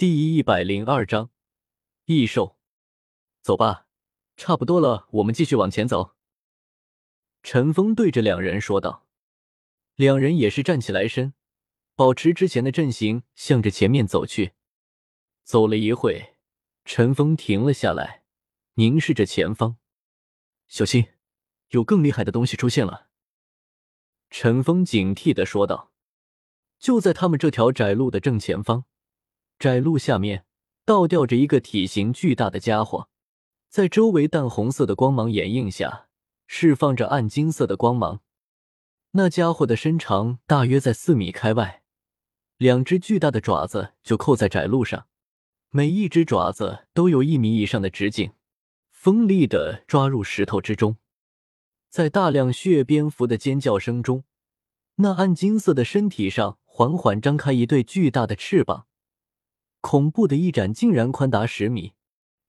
第一百零二章异兽。走吧，差不多了，我们继续往前走。陈峰对着两人说道。两人也是站起来身，保持之前的阵型，向着前面走去。走了一会，陈峰停了下来，凝视着前方，小心，有更厉害的东西出现了。陈峰警惕的说道。就在他们这条窄路的正前方。窄路下面倒吊着一个体型巨大的家伙，在周围淡红色的光芒掩映下，释放着暗金色的光芒。那家伙的身长大约在四米开外，两只巨大的爪子就扣在窄路上，每一只爪子都有一米以上的直径，锋利的抓入石头之中。在大量血蝙蝠的尖叫声中，那暗金色的身体上缓缓张开一对巨大的翅膀。恐怖的一展竟然宽达十米，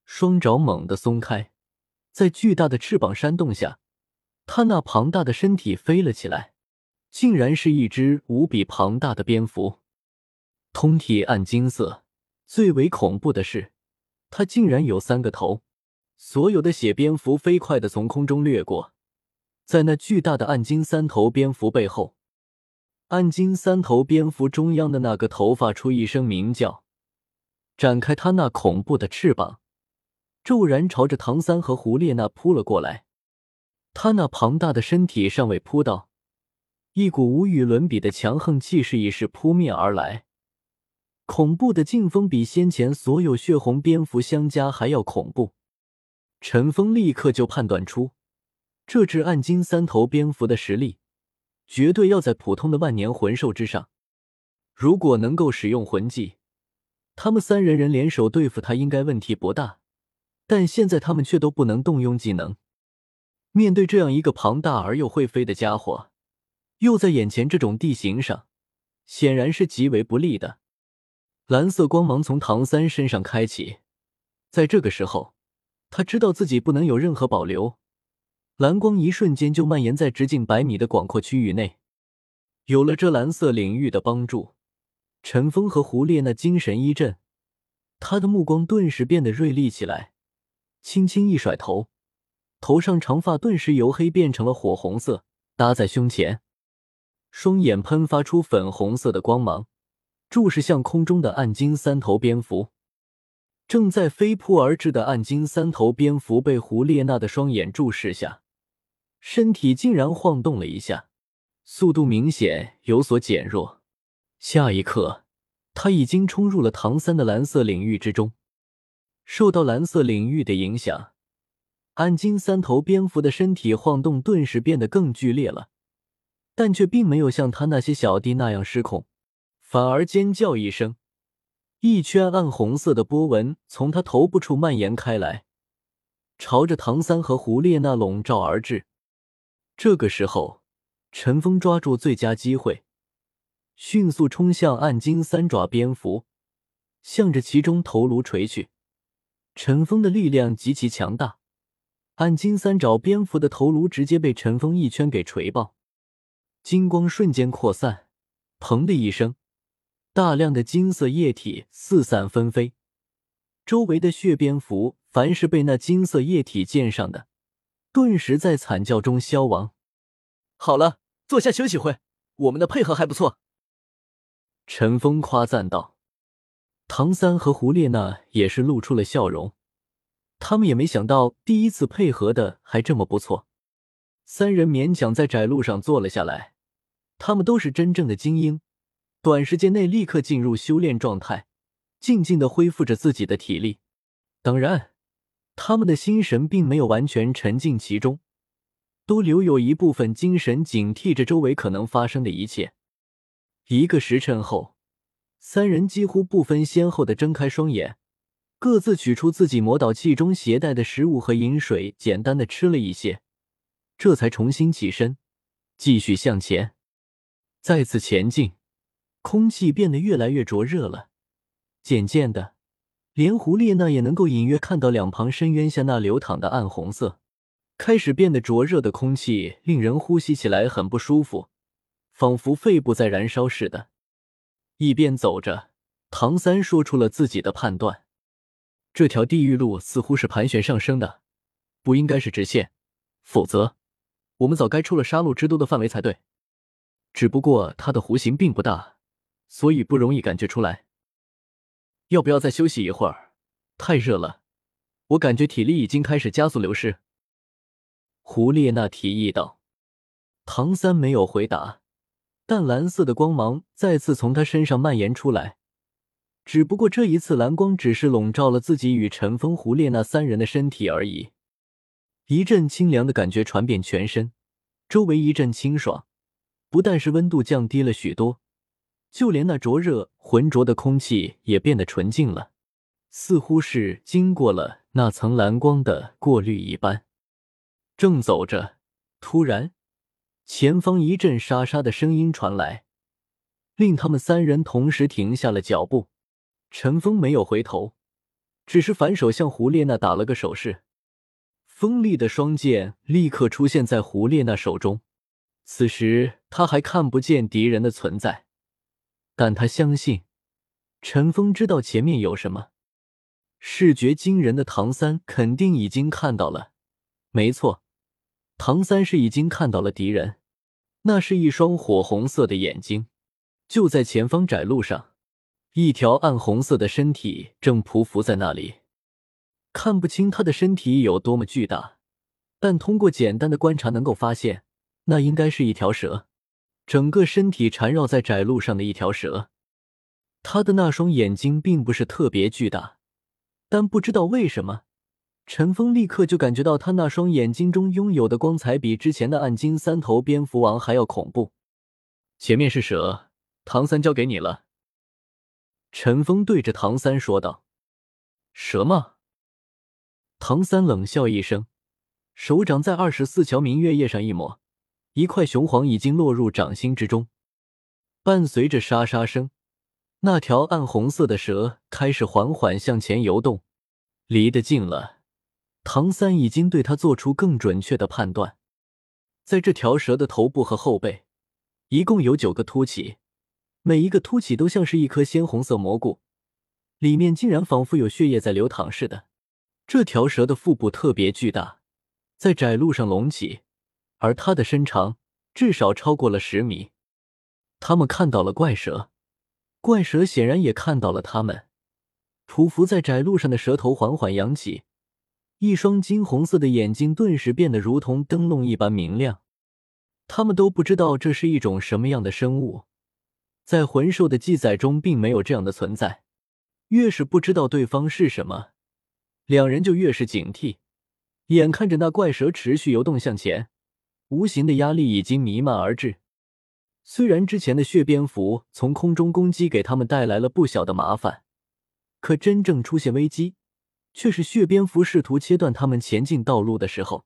双爪猛地松开，在巨大的翅膀扇动下，它那庞大的身体飞了起来，竟然是一只无比庞大的蝙蝠，通体暗金色。最为恐怖的是，它竟然有三个头。所有的血蝙蝠飞快的从空中掠过，在那巨大的暗金三头蝙蝠背后，暗金三头蝙蝠中央的那个头发出一声鸣叫。展开他那恐怖的翅膀，骤然朝着唐三和胡列娜扑了过来。他那庞大的身体尚未扑到，一股无与伦比的强横气势已是扑面而来。恐怖的劲风比先前所有血红蝙蝠相加还要恐怖。陈峰立刻就判断出，这只暗金三头蝙蝠的实力绝对要在普通的万年魂兽之上。如果能够使用魂技。他们三人人联手对付他应该问题不大，但现在他们却都不能动用技能。面对这样一个庞大而又会飞的家伙，又在眼前这种地形上，显然是极为不利的。蓝色光芒从唐三身上开启，在这个时候，他知道自己不能有任何保留。蓝光一瞬间就蔓延在直径百米的广阔区域内，有了这蓝色领域的帮助。陈峰和胡烈那精神一振，他的目光顿时变得锐利起来，轻轻一甩头，头上长发顿时由黑变成了火红色，搭在胸前，双眼喷发出粉红色的光芒，注视向空中的暗金三头蝙蝠。正在飞扑而至的暗金三头蝙蝠被胡列娜的双眼注视下，身体竟然晃动了一下，速度明显有所减弱。下一刻，他已经冲入了唐三的蓝色领域之中。受到蓝色领域的影响，暗金三头蝙蝠的身体晃动顿时变得更剧烈了，但却并没有像他那些小弟那样失控，反而尖叫一声，一圈暗红色的波纹从他头部处蔓延开来，朝着唐三和胡列娜笼罩而至。这个时候，陈峰抓住最佳机会。迅速冲向暗金三爪蝙蝠，向着其中头颅锤去。陈峰的力量极其强大，暗金三爪蝙蝠的头颅直接被陈峰一圈给锤爆，金光瞬间扩散，砰的一声，大量的金色液体四散纷飞。周围的血蝙蝠，凡是被那金色液体溅上的，顿时在惨叫中消亡。好了，坐下休息会，我们的配合还不错。陈峰夸赞道：“唐三和胡列娜也是露出了笑容，他们也没想到第一次配合的还这么不错。”三人勉强在窄路上坐了下来。他们都是真正的精英，短时间内立刻进入修炼状态，静静的恢复着自己的体力。当然，他们的心神并没有完全沉浸其中，都留有一部分精神警惕着周围可能发生的一切。一个时辰后，三人几乎不分先后的睁开双眼，各自取出自己魔导器中携带的食物和饮水，简单的吃了一些，这才重新起身，继续向前。再次前进，空气变得越来越灼热了，渐渐的，连胡列娜也能够隐约看到两旁深渊下那流淌的暗红色，开始变得灼热的空气令人呼吸起来很不舒服。仿佛肺部在燃烧似的，一边走着，唐三说出了自己的判断：这条地狱路似乎是盘旋上升的，不应该是直线，否则我们早该出了杀戮之都的范围才对。只不过它的弧形并不大，所以不容易感觉出来。要不要再休息一会儿？太热了，我感觉体力已经开始加速流失。胡列娜提议道。唐三没有回答，淡蓝色的光芒再次从他身上蔓延出来。只不过这一次，蓝光只是笼罩了自己与陈峰、胡列那三人的身体而已。一阵清凉的感觉传遍全身，周围一阵清爽。不但是温度降低了许多，就连那灼热、浑浊的空气也变得纯净了，似乎是经过了那层蓝光的过滤一般。正走着，突然，前方一阵沙沙的声音传来，令他们三人同时停下了脚步。陈峰没有回头，只是反手向胡列娜打了个手势，锋利的双剑立刻出现在胡列娜手中。此时他还看不见敌人的存在，但他相信陈峰知道前面有什么。视觉惊人的唐三肯定已经看到了，没错，唐三是已经看到了敌人，那是一双火红色的眼睛，就在前方窄路上，一条暗红色的身体正匍匐在那里，看不清他的身体有多么巨大，但通过简单的观察能够发现。那应该是一条蛇，整个身体缠绕在窄路上的一条蛇。他的那双眼睛并不是特别巨大，但不知道为什么，陈峰立刻就感觉到他那双眼睛中拥有的光彩比之前的暗金三头蝙蝠王还要恐怖。前面是蛇，唐三交给你了。陈峰对着唐三说道：“蛇吗？”唐三冷笑一声，手掌在二十四桥明月夜上一抹。一块雄黄已经落入掌心之中，伴随着沙沙声，那条暗红色的蛇开始缓缓向前游动。离得近了，唐三已经对他做出更准确的判断。在这条蛇的头部和后背，一共有九个凸起，每一个凸起都像是一颗鲜红色蘑菇，里面竟然仿佛有血液在流淌似的。这条蛇的腹部特别巨大，在窄路上隆起。而它的身长至少超过了十米。他们看到了怪蛇，怪蛇显然也看到了他们。匍匐在窄路上的蛇头缓缓扬起，一双金红色的眼睛顿时变得如同灯笼一般明亮。他们都不知道这是一种什么样的生物，在魂兽的记载中并没有这样的存在。越是不知道对方是什么，两人就越是警惕。眼看着那怪蛇持续游动向前。无形的压力已经弥漫而至。虽然之前的血蝙蝠从空中攻击给他们带来了不小的麻烦，可真正出现危机，却是血蝙蝠试图切断他们前进道路的时候。